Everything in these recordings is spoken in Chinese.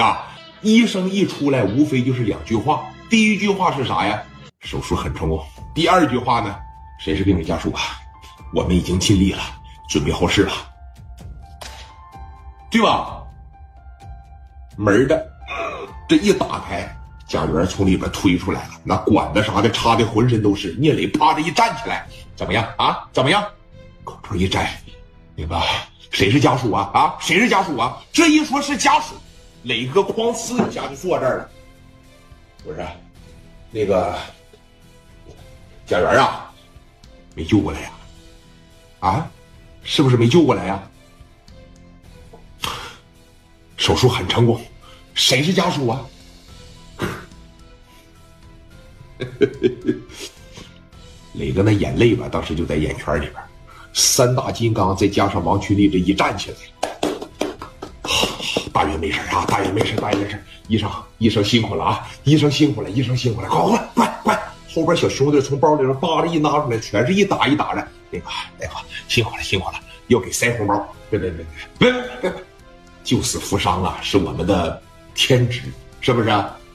啊，医生一出来，无非就是两句话。第一句话是啥呀？手术很成功。第二句话呢？谁是病人家属啊？我们已经尽力了，准备后事了，对吧？门的这一打开，贾元从里边推出来了，那管子啥的插的浑身都是。聂磊啪的一站起来，怎么样啊？怎么样？口罩一摘，那个谁是家属啊？啊，谁是家属啊？这一说是家属，磊哥哐呲一下就坐这儿了。不是，那个贾元啊，没救过来呀？啊，是不是没救过来呀？手术很成功，谁是家属啊？磊哥那眼泪吧，当时就在眼圈里边。三大金刚再加上王群力这一站起来，大爷没事啊，大爷没事，大爷没事。医生，医生辛苦了啊！医生辛苦了，医生辛苦了，快快快快！后边小兄弟从包里边扒拉一拿出来，全是一打一打的。那个大夫辛苦了，辛苦了，要给塞红包。别别别别别别！救死扶伤啊，是我们的天职，是不是？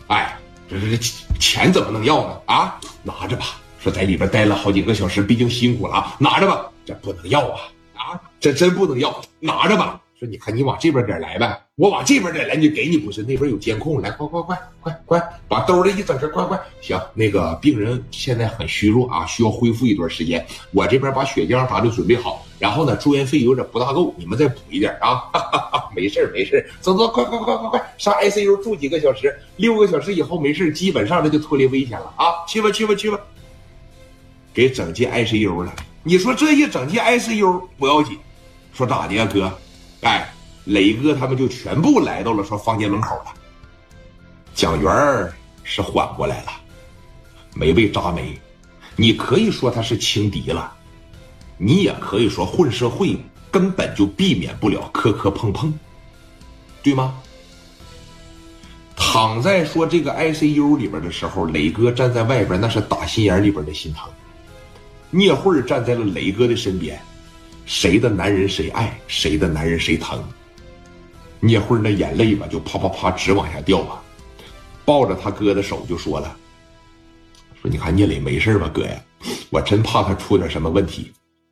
哎，这这钱怎么能要呢？啊，拿着吧。说在里边待了好几个小时，毕竟辛苦了啊，拿着吧。这不能要啊啊！这真不能要，拿着吧。你看你往这边点来呗，我往这边点来，你给你不是那边有监控，来快快快快快，把兜里一整，这快快行。那个病人现在很虚弱啊，需要恢复一段时间。我这边把血浆啥的准备好，然后呢住院费有点不大够，你们再补一点啊。哈哈哈没事没事，走走，快快快快快上 ICU 住几个小时，六个小时以后没事，基本上这就脱离危险了啊。去吧去吧去吧，给整进 ICU 了。你说这一整进 ICU 不要紧，说咋的呀哥？哎，磊哥他们就全部来到了说房间门口了。蒋元是缓过来了，没被扎没。你可以说他是轻敌了，你也可以说混社会根本就避免不了磕磕碰碰，对吗？躺在说这个 ICU 里边的时候，磊哥站在外边，那是打心眼里边的心疼。聂慧站在了磊哥的身边。谁的男人谁爱，谁的男人谁疼。聂慧那眼泪吧，就啪啪啪直往下掉啊！抱着他哥的手就说了：“说你看聂磊没事吧，哥呀？我真怕他出点什么问题。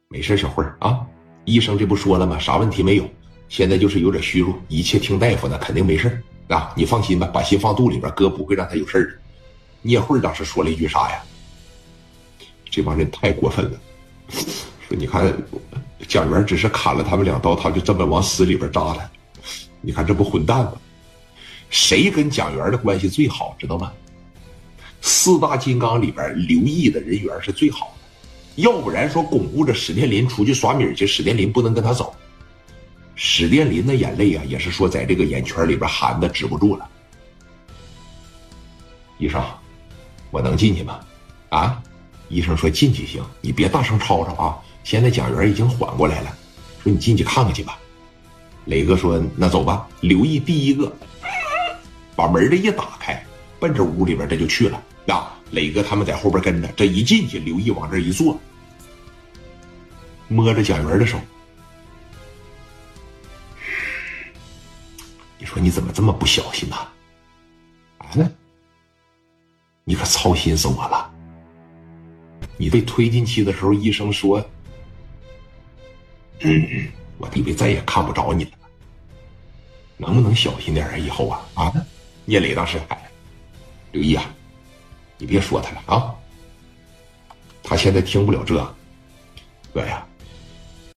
没事，小慧啊，医生这不说了吗？啥问题没有？现在就是有点虚弱，一切听大夫的，肯定没事啊！你放心吧，把心放肚里边，哥不会让他有事的。”聂慧当时说了一句啥呀？这帮人太过分了！说你看。蒋元只是砍了他们两刀，他就这么往死里边扎他。你看这不混蛋吗？谁跟蒋元的关系最好，知道吗？四大金刚里边，刘毅的人缘是最好的。要不然说巩固着史殿林出去耍米去，史殿林不能跟他走。史殿林的眼泪啊，也是说在这个眼圈里边含的止不住了。医生，我能进去吗？啊？医生说进去行，你别大声吵吵啊。现在蒋元已经缓过来了，说你进去看看去吧。磊哥说：“那走吧。”刘毅第一个把门这一打开，奔着屋里边这就去了。啊，磊哥他们在后边跟着，这一进去，刘毅往这一坐，摸着蒋元的手，你说你怎么这么不小心呢？啊，你可操心死我了。你被推进去的时候，医生说。嗯，我弟弟再也看不着你了，能不能小心点啊？以后啊啊！聂磊当时喊刘毅啊，你别说他了啊，他现在听不了这，哥呀，